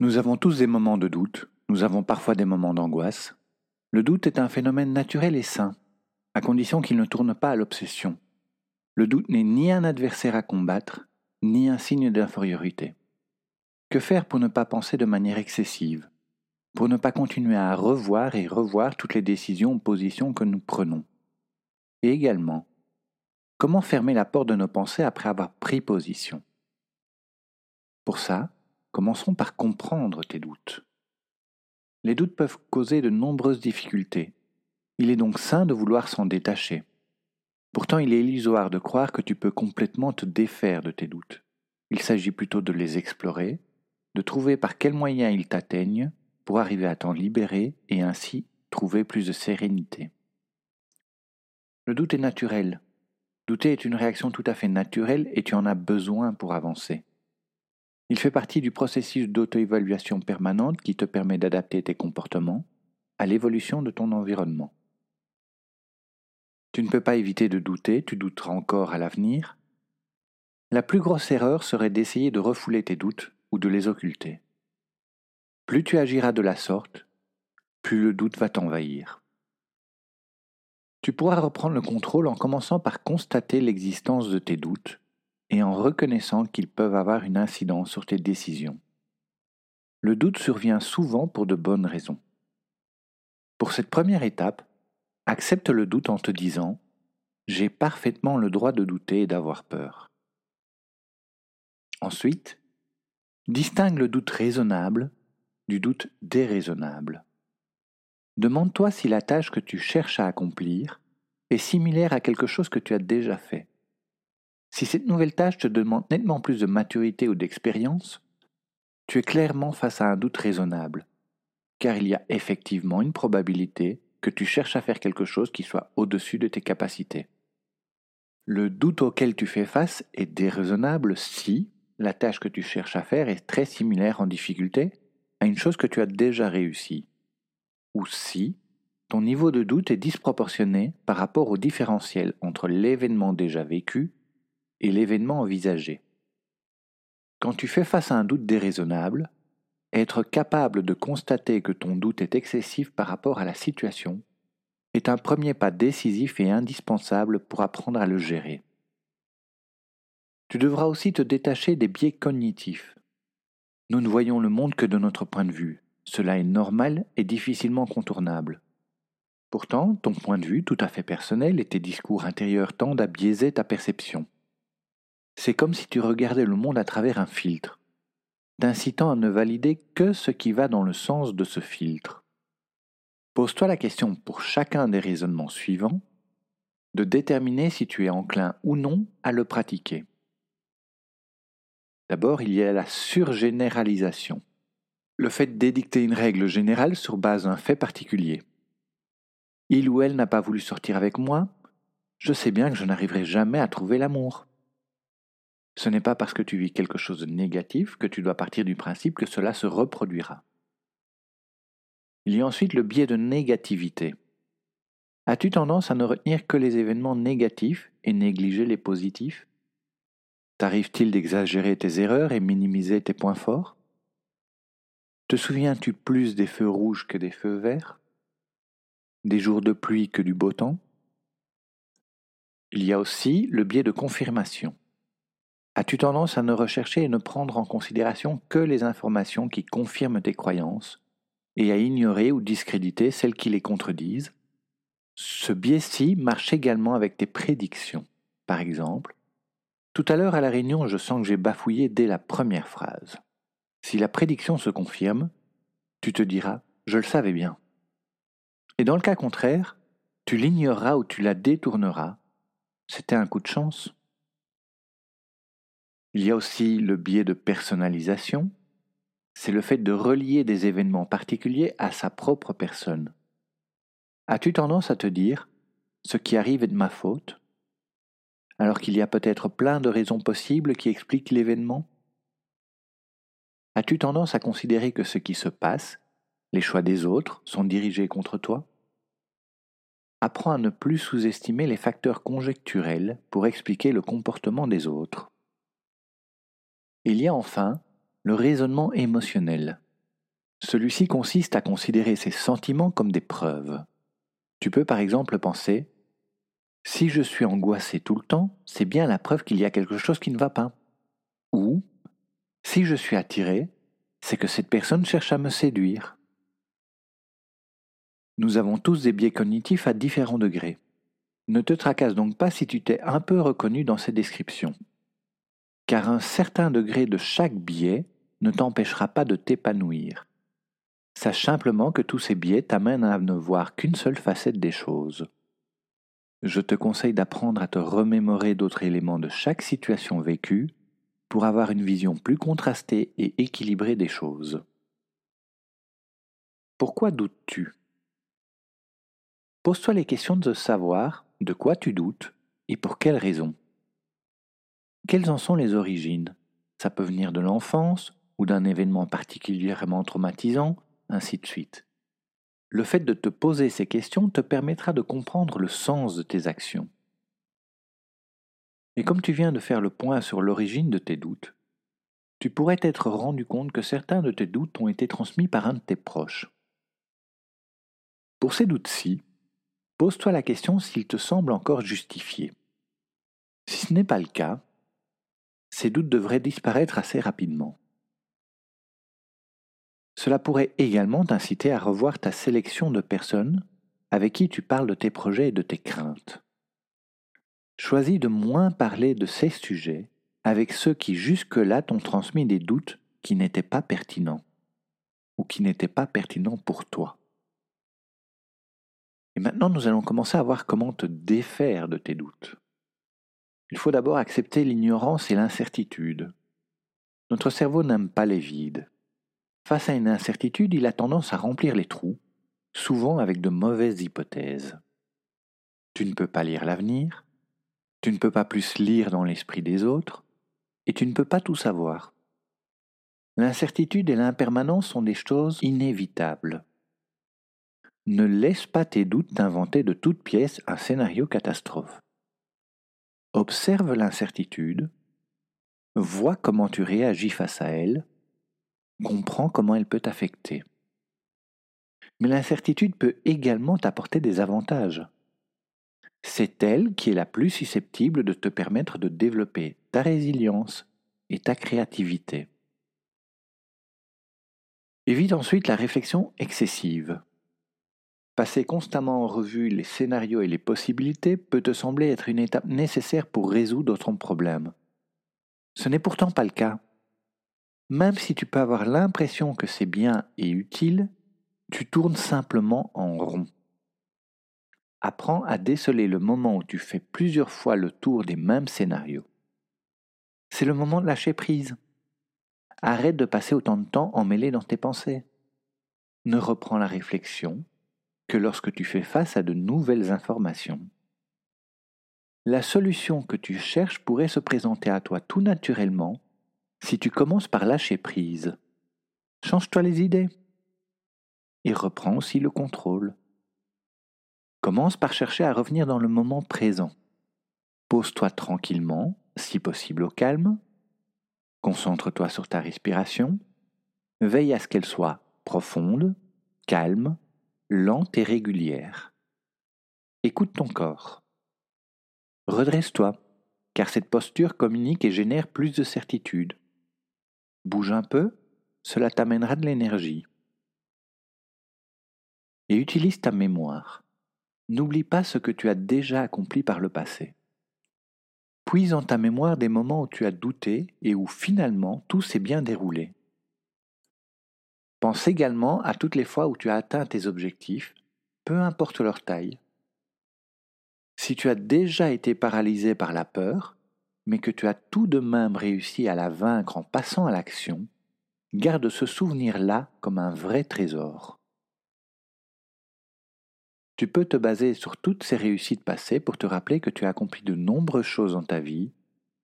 Nous avons tous des moments de doute, nous avons parfois des moments d'angoisse. Le doute est un phénomène naturel et sain, à condition qu'il ne tourne pas à l'obsession. Le doute n'est ni un adversaire à combattre, ni un signe d'infériorité. Que faire pour ne pas penser de manière excessive, pour ne pas continuer à revoir et revoir toutes les décisions ou positions que nous prenons? Et également, comment fermer la porte de nos pensées après avoir pris position? Pour ça, commençons par comprendre tes doutes. Les doutes peuvent causer de nombreuses difficultés. Il est donc sain de vouloir s'en détacher. Pourtant, il est illusoire de croire que tu peux complètement te défaire de tes doutes. Il s'agit plutôt de les explorer, de trouver par quels moyens ils t'atteignent pour arriver à t'en libérer et ainsi trouver plus de sérénité. Le doute est naturel. Douter est une réaction tout à fait naturelle et tu en as besoin pour avancer. Il fait partie du processus d'auto-évaluation permanente qui te permet d'adapter tes comportements à l'évolution de ton environnement. Tu ne peux pas éviter de douter, tu douteras encore à l'avenir. La plus grosse erreur serait d'essayer de refouler tes doutes ou de les occulter. Plus tu agiras de la sorte, plus le doute va t'envahir. Tu pourras reprendre le contrôle en commençant par constater l'existence de tes doutes et en reconnaissant qu'ils peuvent avoir une incidence sur tes décisions. Le doute survient souvent pour de bonnes raisons. Pour cette première étape, Accepte le doute en te disant J'ai parfaitement le droit de douter et d'avoir peur. Ensuite, distingue le doute raisonnable du doute déraisonnable. Demande-toi si la tâche que tu cherches à accomplir est similaire à quelque chose que tu as déjà fait. Si cette nouvelle tâche te demande nettement plus de maturité ou d'expérience, tu es clairement face à un doute raisonnable, car il y a effectivement une probabilité que tu cherches à faire quelque chose qui soit au-dessus de tes capacités. Le doute auquel tu fais face est déraisonnable si la tâche que tu cherches à faire est très similaire en difficulté à une chose que tu as déjà réussi, ou si ton niveau de doute est disproportionné par rapport au différentiel entre l'événement déjà vécu et l'événement envisagé. Quand tu fais face à un doute déraisonnable, être capable de constater que ton doute est excessif par rapport à la situation est un premier pas décisif et indispensable pour apprendre à le gérer. Tu devras aussi te détacher des biais cognitifs. Nous ne voyons le monde que de notre point de vue. Cela est normal et difficilement contournable. Pourtant, ton point de vue tout à fait personnel et tes discours intérieurs tendent à biaiser ta perception. C'est comme si tu regardais le monde à travers un filtre t'incitant à ne valider que ce qui va dans le sens de ce filtre. Pose-toi la question pour chacun des raisonnements suivants de déterminer si tu es enclin ou non à le pratiquer. D'abord, il y a la surgénéralisation, le fait d'édicter une règle générale sur base d'un fait particulier. Il ou elle n'a pas voulu sortir avec moi, je sais bien que je n'arriverai jamais à trouver l'amour. Ce n'est pas parce que tu vis quelque chose de négatif que tu dois partir du principe que cela se reproduira. Il y a ensuite le biais de négativité. As-tu tendance à ne retenir que les événements négatifs et négliger les positifs? T'arrive-t-il d'exagérer tes erreurs et minimiser tes points forts? Te souviens-tu plus des feux rouges que des feux verts? Des jours de pluie que du beau temps? Il y a aussi le biais de confirmation. As-tu tendance à ne rechercher et ne prendre en considération que les informations qui confirment tes croyances et à ignorer ou discréditer celles qui les contredisent? Ce biais-ci marche également avec tes prédictions. Par exemple, tout à l'heure à la réunion, je sens que j'ai bafouillé dès la première phrase. Si la prédiction se confirme, tu te diras Je le savais bien. Et dans le cas contraire, tu l'ignoreras ou tu la détourneras. C'était un coup de chance. Il y a aussi le biais de personnalisation. C'est le fait de relier des événements particuliers à sa propre personne. As-tu tendance à te dire ce qui arrive est de ma faute alors qu'il y a peut-être plein de raisons possibles qui expliquent l'événement? As-tu tendance à considérer que ce qui se passe, les choix des autres, sont dirigés contre toi? Apprends à ne plus sous-estimer les facteurs conjecturels pour expliquer le comportement des autres. Il y a enfin le raisonnement émotionnel. Celui-ci consiste à considérer ses sentiments comme des preuves. Tu peux par exemple penser Si je suis angoissé tout le temps, c'est bien la preuve qu'il y a quelque chose qui ne va pas. Ou Si je suis attiré, c'est que cette personne cherche à me séduire. Nous avons tous des biais cognitifs à différents degrés. Ne te tracasse donc pas si tu t'es un peu reconnu dans ces descriptions car un certain degré de chaque biais ne t'empêchera pas de t'épanouir. Sache simplement que tous ces biais t'amènent à ne voir qu'une seule facette des choses. Je te conseille d'apprendre à te remémorer d'autres éléments de chaque situation vécue pour avoir une vision plus contrastée et équilibrée des choses. Pourquoi doutes-tu? Pose-toi les questions de savoir de quoi tu doutes et pour quelles raisons. Quelles en sont les origines? Ça peut venir de l'enfance ou d'un événement particulièrement traumatisant, ainsi de suite. Le fait de te poser ces questions te permettra de comprendre le sens de tes actions. Et comme tu viens de faire le point sur l'origine de tes doutes, tu pourrais t'être rendu compte que certains de tes doutes ont été transmis par un de tes proches. Pour ces doutes-ci, pose-toi la question s'ils te semblent encore justifiés. Si ce n'est pas le cas, ces doutes devraient disparaître assez rapidement. Cela pourrait également t'inciter à revoir ta sélection de personnes avec qui tu parles de tes projets et de tes craintes. Choisis de moins parler de ces sujets avec ceux qui jusque-là t'ont transmis des doutes qui n'étaient pas pertinents ou qui n'étaient pas pertinents pour toi. Et maintenant, nous allons commencer à voir comment te défaire de tes doutes. Il faut d'abord accepter l'ignorance et l'incertitude. Notre cerveau n'aime pas les vides. Face à une incertitude, il a tendance à remplir les trous, souvent avec de mauvaises hypothèses. Tu ne peux pas lire l'avenir, tu ne peux pas plus lire dans l'esprit des autres, et tu ne peux pas tout savoir. L'incertitude et l'impermanence sont des choses inévitables. Ne laisse pas tes doutes t'inventer de toutes pièces un scénario catastrophe. Observe l'incertitude, vois comment tu réagis face à elle, comprends comment elle peut t'affecter. Mais l'incertitude peut également t'apporter des avantages. C'est elle qui est la plus susceptible de te permettre de développer ta résilience et ta créativité. Évite ensuite la réflexion excessive. Passer constamment en revue les scénarios et les possibilités peut te sembler être une étape nécessaire pour résoudre ton problème. Ce n'est pourtant pas le cas. Même si tu peux avoir l'impression que c'est bien et utile, tu tournes simplement en rond. Apprends à déceler le moment où tu fais plusieurs fois le tour des mêmes scénarios. C'est le moment de lâcher prise. Arrête de passer autant de temps emmêlé dans tes pensées. Ne reprends la réflexion que lorsque tu fais face à de nouvelles informations. La solution que tu cherches pourrait se présenter à toi tout naturellement si tu commences par lâcher prise. Change-toi les idées et reprends aussi le contrôle. Commence par chercher à revenir dans le moment présent. Pose-toi tranquillement, si possible au calme. Concentre-toi sur ta respiration. Veille à ce qu'elle soit profonde, calme lente et régulière. Écoute ton corps. Redresse-toi, car cette posture communique et génère plus de certitude. Bouge un peu, cela t'amènera de l'énergie. Et utilise ta mémoire. N'oublie pas ce que tu as déjà accompli par le passé. Puise en ta mémoire des moments où tu as douté et où finalement tout s'est bien déroulé. Pense également à toutes les fois où tu as atteint tes objectifs, peu importe leur taille. Si tu as déjà été paralysé par la peur, mais que tu as tout de même réussi à la vaincre en passant à l'action, garde ce souvenir-là comme un vrai trésor. Tu peux te baser sur toutes ces réussites passées pour te rappeler que tu as accompli de nombreuses choses dans ta vie,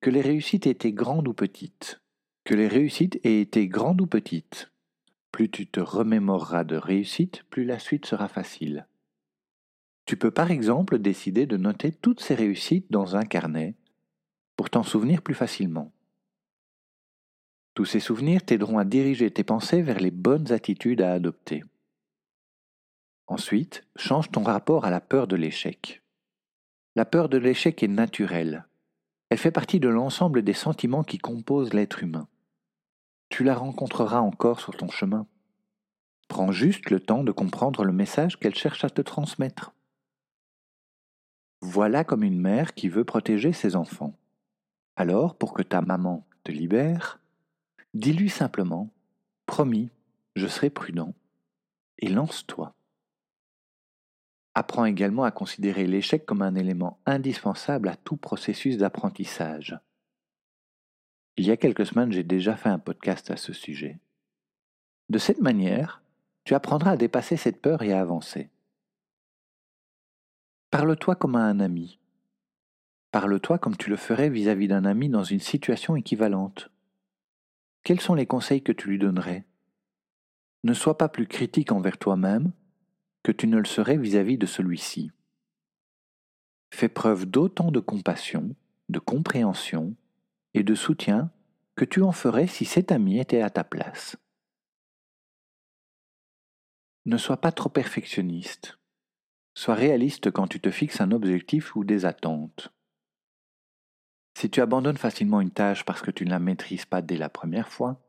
que les réussites étaient grandes ou petites, que les réussites aient été grandes ou petites. Plus tu te remémoreras de réussites, plus la suite sera facile. Tu peux par exemple décider de noter toutes ces réussites dans un carnet pour t'en souvenir plus facilement. Tous ces souvenirs t'aideront à diriger tes pensées vers les bonnes attitudes à adopter. Ensuite, change ton rapport à la peur de l'échec. La peur de l'échec est naturelle. Elle fait partie de l'ensemble des sentiments qui composent l'être humain. Tu la rencontreras encore sur ton chemin. Prends juste le temps de comprendre le message qu'elle cherche à te transmettre. Voilà comme une mère qui veut protéger ses enfants. Alors, pour que ta maman te libère, dis-lui simplement Promis, je serai prudent, et lance-toi. Apprends également à considérer l'échec comme un élément indispensable à tout processus d'apprentissage. Il y a quelques semaines, j'ai déjà fait un podcast à ce sujet. De cette manière, tu apprendras à dépasser cette peur et à avancer. Parle-toi comme à un ami. Parle-toi comme tu le ferais vis-à-vis d'un ami dans une situation équivalente. Quels sont les conseils que tu lui donnerais? Ne sois pas plus critique envers toi-même que tu ne le serais vis-à-vis de celui-ci. Fais preuve d'autant de compassion, de compréhension et de soutien que tu en ferais si cet ami était à ta place. Ne sois pas trop perfectionniste. Sois réaliste quand tu te fixes un objectif ou des attentes. Si tu abandonnes facilement une tâche parce que tu ne la maîtrises pas dès la première fois,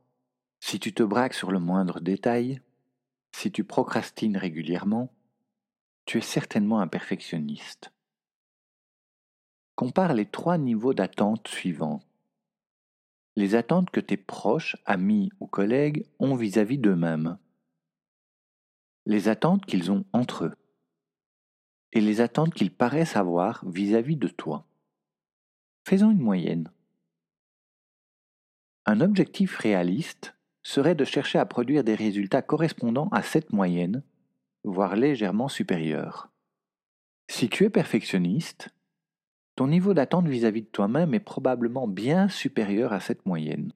si tu te braques sur le moindre détail, si tu procrastines régulièrement, tu es certainement un perfectionniste. Compare les trois niveaux d'attente suivants. Les attentes que tes proches, amis ou collègues ont vis-à-vis d'eux-mêmes. Les attentes qu'ils ont entre eux. Et les attentes qu'ils paraissent avoir vis-à-vis de toi. Faisons une moyenne. Un objectif réaliste serait de chercher à produire des résultats correspondant à cette moyenne, voire légèrement supérieure. Si tu es perfectionniste, ton niveau d'attente vis-à-vis de toi-même est probablement bien supérieur à cette moyenne.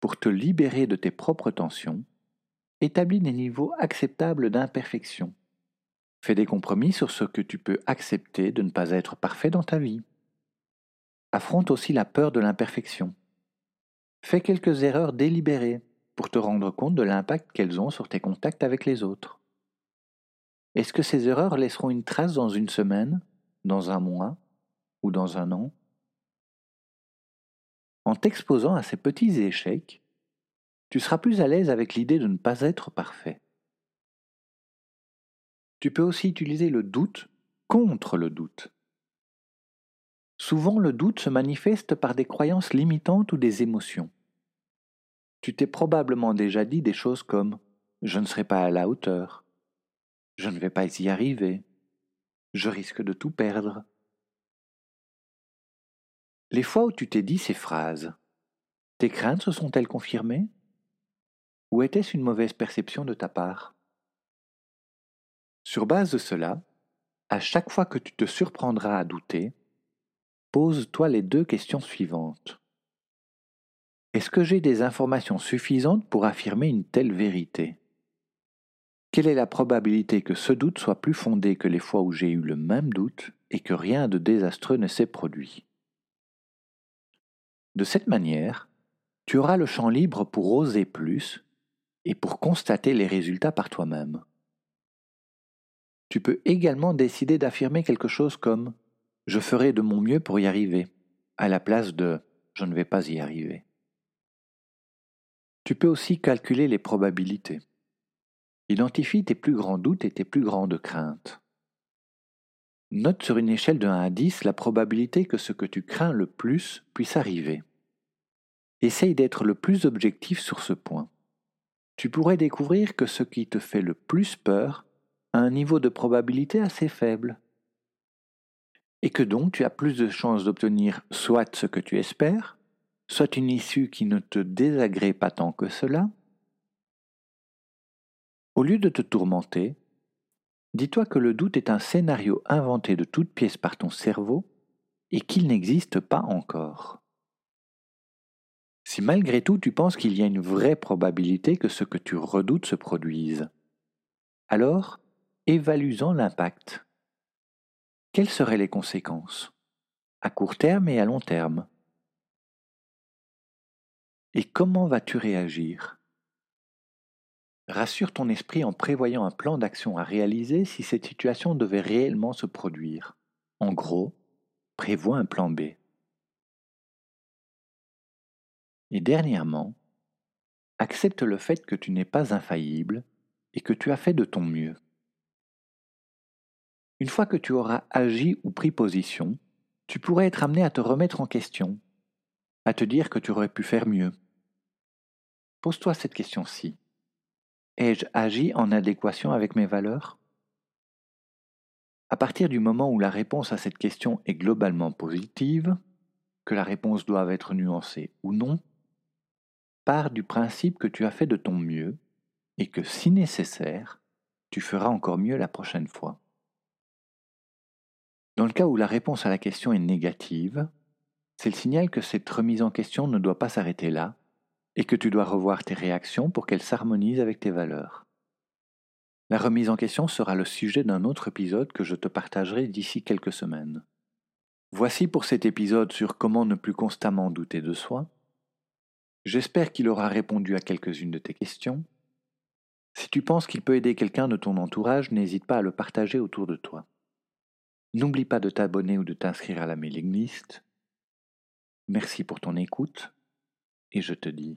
Pour te libérer de tes propres tensions, établis des niveaux acceptables d'imperfection. Fais des compromis sur ce que tu peux accepter de ne pas être parfait dans ta vie. Affronte aussi la peur de l'imperfection. Fais quelques erreurs délibérées pour te rendre compte de l'impact qu'elles ont sur tes contacts avec les autres. Est-ce que ces erreurs laisseront une trace dans une semaine, dans un mois ou dans un an En t'exposant à ces petits échecs, tu seras plus à l'aise avec l'idée de ne pas être parfait. Tu peux aussi utiliser le doute contre le doute. Souvent le doute se manifeste par des croyances limitantes ou des émotions. Tu t'es probablement déjà dit des choses comme ⁇ Je ne serai pas à la hauteur ⁇ Je ne vais pas y arriver ⁇ Je risque de tout perdre ⁇ Les fois où tu t'es dit ces phrases, tes craintes se sont-elles confirmées? Ou était-ce une mauvaise perception de ta part? Sur base de cela, à chaque fois que tu te surprendras à douter, Pose-toi les deux questions suivantes. Est-ce que j'ai des informations suffisantes pour affirmer une telle vérité? Quelle est la probabilité que ce doute soit plus fondé que les fois où j'ai eu le même doute et que rien de désastreux ne s'est produit? De cette manière, tu auras le champ libre pour oser plus et pour constater les résultats par toi-même. Tu peux également décider d'affirmer quelque chose comme je ferai de mon mieux pour y arriver, à la place de je ne vais pas y arriver. Tu peux aussi calculer les probabilités. Identifie tes plus grands doutes et tes plus grandes craintes. Note sur une échelle de 1 à 10 la probabilité que ce que tu crains le plus puisse arriver. Essaye d'être le plus objectif sur ce point. Tu pourrais découvrir que ce qui te fait le plus peur a un niveau de probabilité assez faible. Et que donc tu as plus de chances d'obtenir soit ce que tu espères, soit une issue qui ne te désagrée pas tant que cela. Au lieu de te tourmenter, dis-toi que le doute est un scénario inventé de toutes pièces par ton cerveau et qu'il n'existe pas encore. Si malgré tout tu penses qu'il y a une vraie probabilité que ce que tu redoutes se produise, alors évalue-en l'impact. Quelles seraient les conséquences? À court terme et à long terme Et comment vas-tu réagir? Rassure ton esprit en prévoyant un plan d'action à réaliser si cette situation devait réellement se produire. En gros, prévois un plan B. Et dernièrement, accepte le fait que tu n'es pas infaillible et que tu as fait de ton mieux. Une fois que tu auras agi ou pris position, tu pourrais être amené à te remettre en question, à te dire que tu aurais pu faire mieux. Pose-toi cette question-ci. Ai-je agi en adéquation avec mes valeurs? À partir du moment où la réponse à cette question est globalement positive, que la réponse doit être nuancée ou non, pars du principe que tu as fait de ton mieux et que si nécessaire, tu feras encore mieux la prochaine fois. Dans le cas où la réponse à la question est négative, c'est le signal que cette remise en question ne doit pas s'arrêter là et que tu dois revoir tes réactions pour qu'elles s'harmonisent avec tes valeurs. La remise en question sera le sujet d'un autre épisode que je te partagerai d'ici quelques semaines. Voici pour cet épisode sur comment ne plus constamment douter de soi. J'espère qu'il aura répondu à quelques-unes de tes questions. Si tu penses qu'il peut aider quelqu'un de ton entourage, n'hésite pas à le partager autour de toi. N'oublie pas de t'abonner ou de t'inscrire à la mailing list. Merci pour ton écoute et je te dis